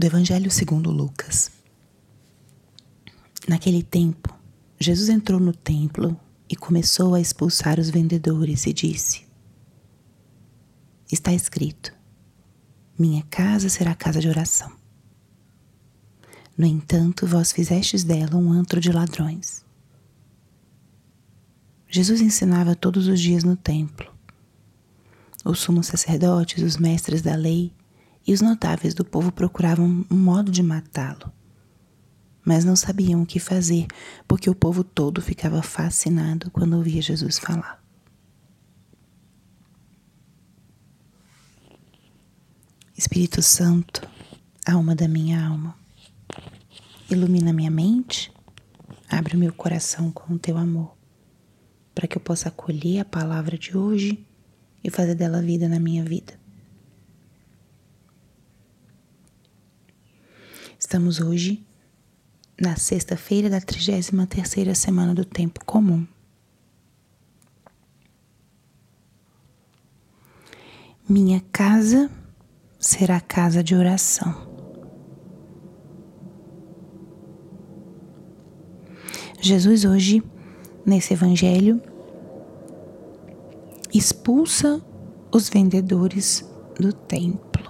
Do Evangelho segundo Lucas. Naquele tempo, Jesus entrou no templo e começou a expulsar os vendedores e disse: Está escrito: Minha casa será casa de oração. No entanto, vós fizestes dela um antro de ladrões. Jesus ensinava todos os dias no templo. Os sumos sacerdotes, os mestres da lei e os notáveis do povo procuravam um modo de matá-lo mas não sabiam o que fazer, porque o povo todo ficava fascinado quando ouvia Jesus falar. Espírito Santo, alma da minha alma, ilumina minha mente, abre o meu coração com o teu amor, para que eu possa acolher a palavra de hoje e fazer dela vida na minha vida. Estamos hoje na sexta-feira da 33 terceira semana do tempo comum. Minha casa será casa de oração. Jesus hoje, nesse evangelho, expulsa os vendedores do templo.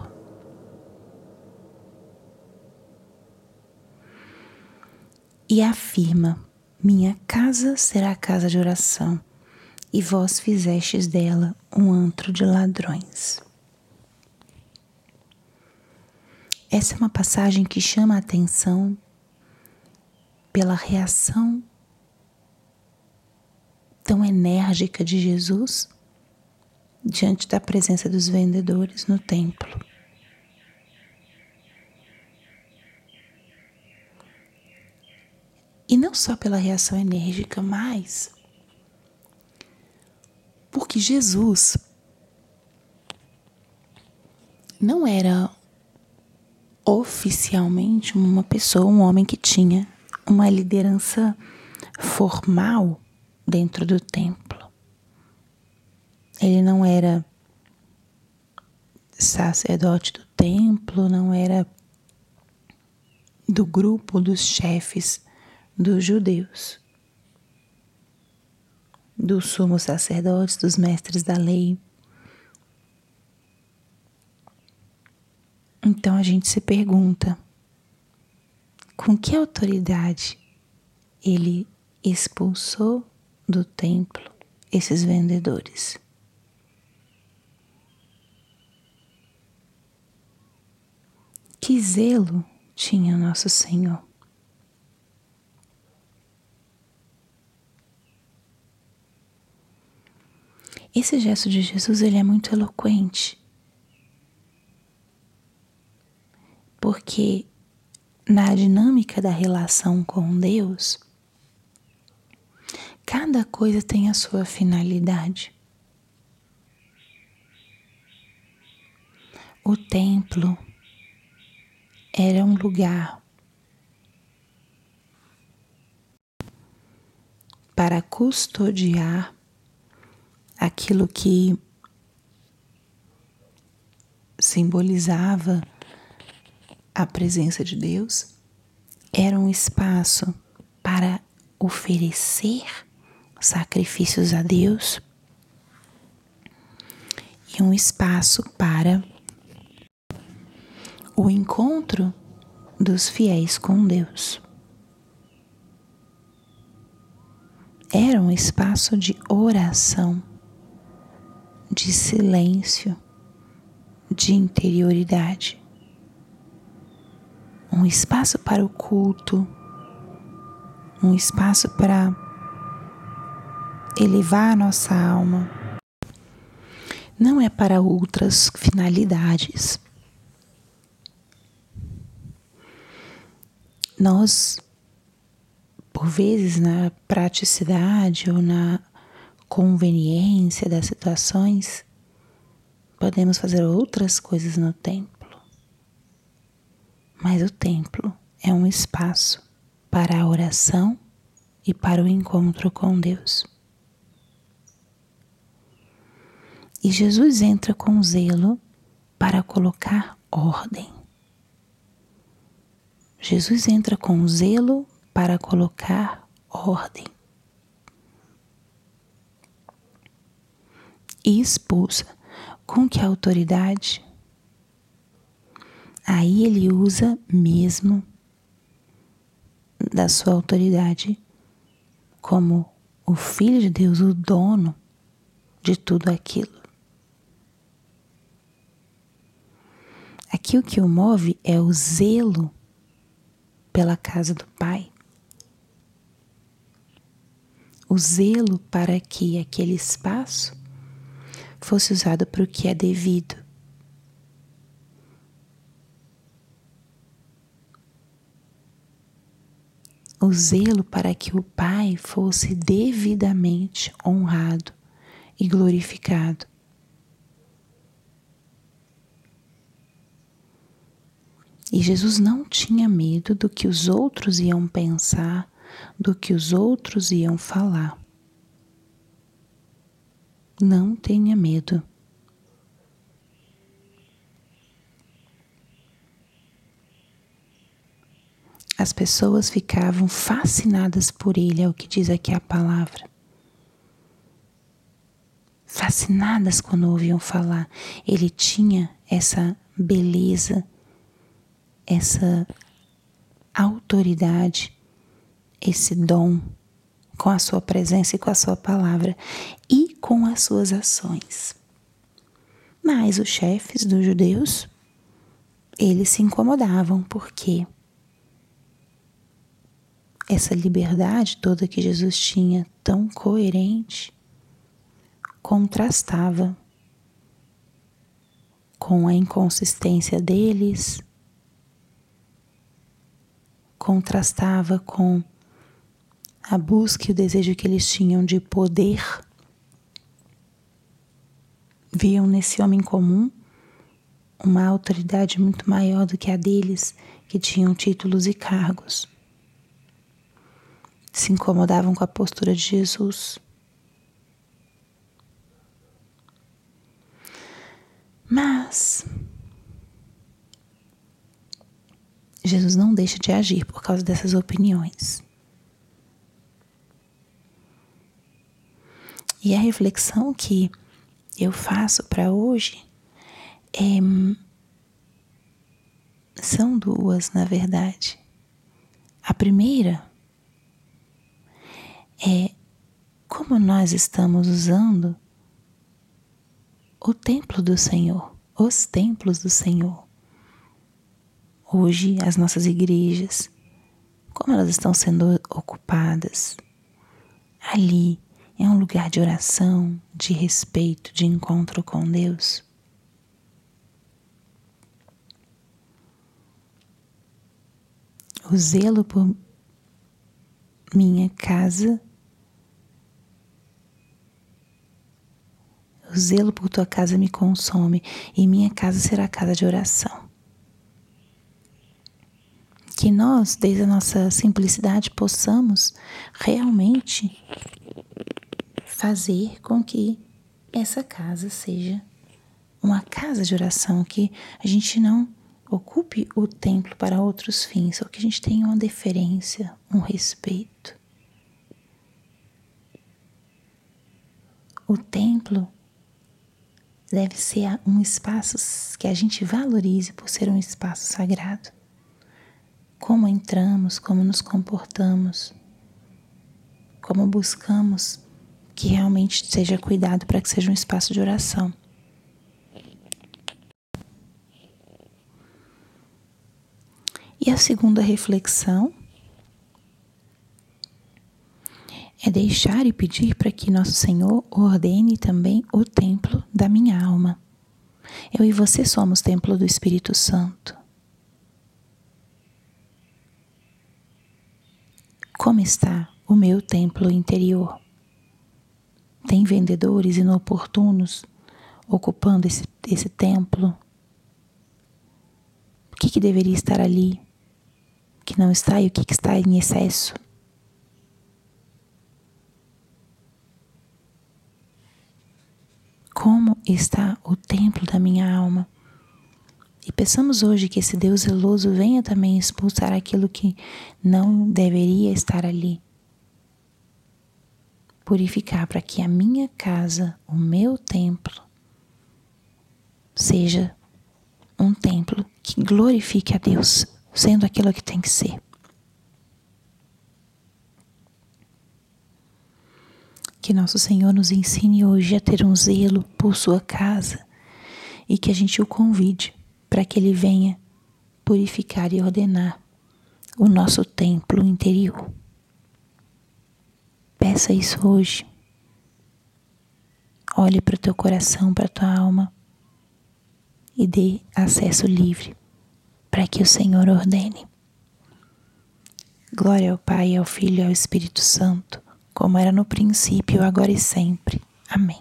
E afirma: Minha casa será casa de oração, e vós fizestes dela um antro de ladrões. Essa é uma passagem que chama a atenção pela reação tão enérgica de Jesus diante da presença dos vendedores no templo. E não só pela reação enérgica, mas porque Jesus não era oficialmente uma pessoa, um homem que tinha uma liderança formal dentro do templo. Ele não era sacerdote do templo, não era do grupo dos chefes dos judeus, dos sumos sacerdotes, dos mestres da lei. Então a gente se pergunta: com que autoridade ele expulsou do templo esses vendedores? Que zelo tinha nosso Senhor? Esse gesto de Jesus ele é muito eloquente. Porque na dinâmica da relação com Deus, cada coisa tem a sua finalidade. O templo era um lugar para custodiar aquilo que simbolizava a presença de Deus era um espaço para oferecer sacrifícios a Deus e um espaço para o encontro dos fiéis com Deus. Era um espaço de oração de silêncio, de interioridade. Um espaço para o culto, um espaço para elevar a nossa alma. Não é para outras finalidades. Nós, por vezes, na praticidade ou na conveniência das situações, podemos fazer outras coisas no templo. Mas o templo é um espaço para a oração e para o encontro com Deus. E Jesus entra com zelo para colocar ordem. Jesus entra com zelo para colocar ordem. E expulsa com que autoridade? Aí ele usa mesmo da sua autoridade como o Filho de Deus, o dono de tudo aquilo. Aqui o que o move é o zelo pela casa do Pai. O zelo para que aquele espaço fosse usado para o que é devido. O zelo para que o Pai fosse devidamente honrado e glorificado. E Jesus não tinha medo do que os outros iam pensar, do que os outros iam falar. Não tenha medo. As pessoas ficavam fascinadas por ele, é o que diz aqui a palavra. Fascinadas quando ouviam falar. Ele tinha essa beleza, essa autoridade, esse dom com a sua presença e com a sua palavra e com as suas ações. Mas os chefes dos judeus, eles se incomodavam porque essa liberdade toda que Jesus tinha, tão coerente, contrastava com a inconsistência deles, contrastava com a busca e o desejo que eles tinham de poder, viam nesse homem comum uma autoridade muito maior do que a deles, que tinham títulos e cargos. Se incomodavam com a postura de Jesus. Mas Jesus não deixa de agir por causa dessas opiniões. E a reflexão que eu faço para hoje é, são duas, na verdade. A primeira é como nós estamos usando o templo do Senhor, os templos do Senhor. Hoje, as nossas igrejas, como elas estão sendo ocupadas ali é um lugar de oração, de respeito, de encontro com Deus. O zelo por minha casa, o zelo por tua casa me consome, e minha casa será casa de oração. Que nós, desde a nossa simplicidade, possamos realmente fazer com que essa casa seja uma casa de oração, que a gente não ocupe o templo para outros fins, ou que a gente tenha uma deferência, um respeito. O templo deve ser um espaço que a gente valorize por ser um espaço sagrado. Como entramos, como nos comportamos, como buscamos que realmente seja cuidado para que seja um espaço de oração. E a segunda reflexão é deixar e pedir para que nosso Senhor ordene também o templo da minha alma. Eu e você somos templo do Espírito Santo. Como está o meu templo interior? Tem vendedores inoportunos ocupando esse, esse templo? O que, que deveria estar ali que não está e o que, que está em excesso? Como está o templo da minha alma? E peçamos hoje que esse Deus zeloso venha também expulsar aquilo que não deveria estar ali. Purificar para que a minha casa, o meu templo, seja um templo que glorifique a Deus, sendo aquilo que tem que ser. Que nosso Senhor nos ensine hoje a ter um zelo por Sua casa e que a gente o convide para que Ele venha purificar e ordenar o nosso templo interior. Peça isso hoje. Olhe para o teu coração, para a tua alma e dê acesso livre para que o Senhor ordene. Glória ao Pai, ao Filho e ao Espírito Santo, como era no princípio, agora e sempre. Amém.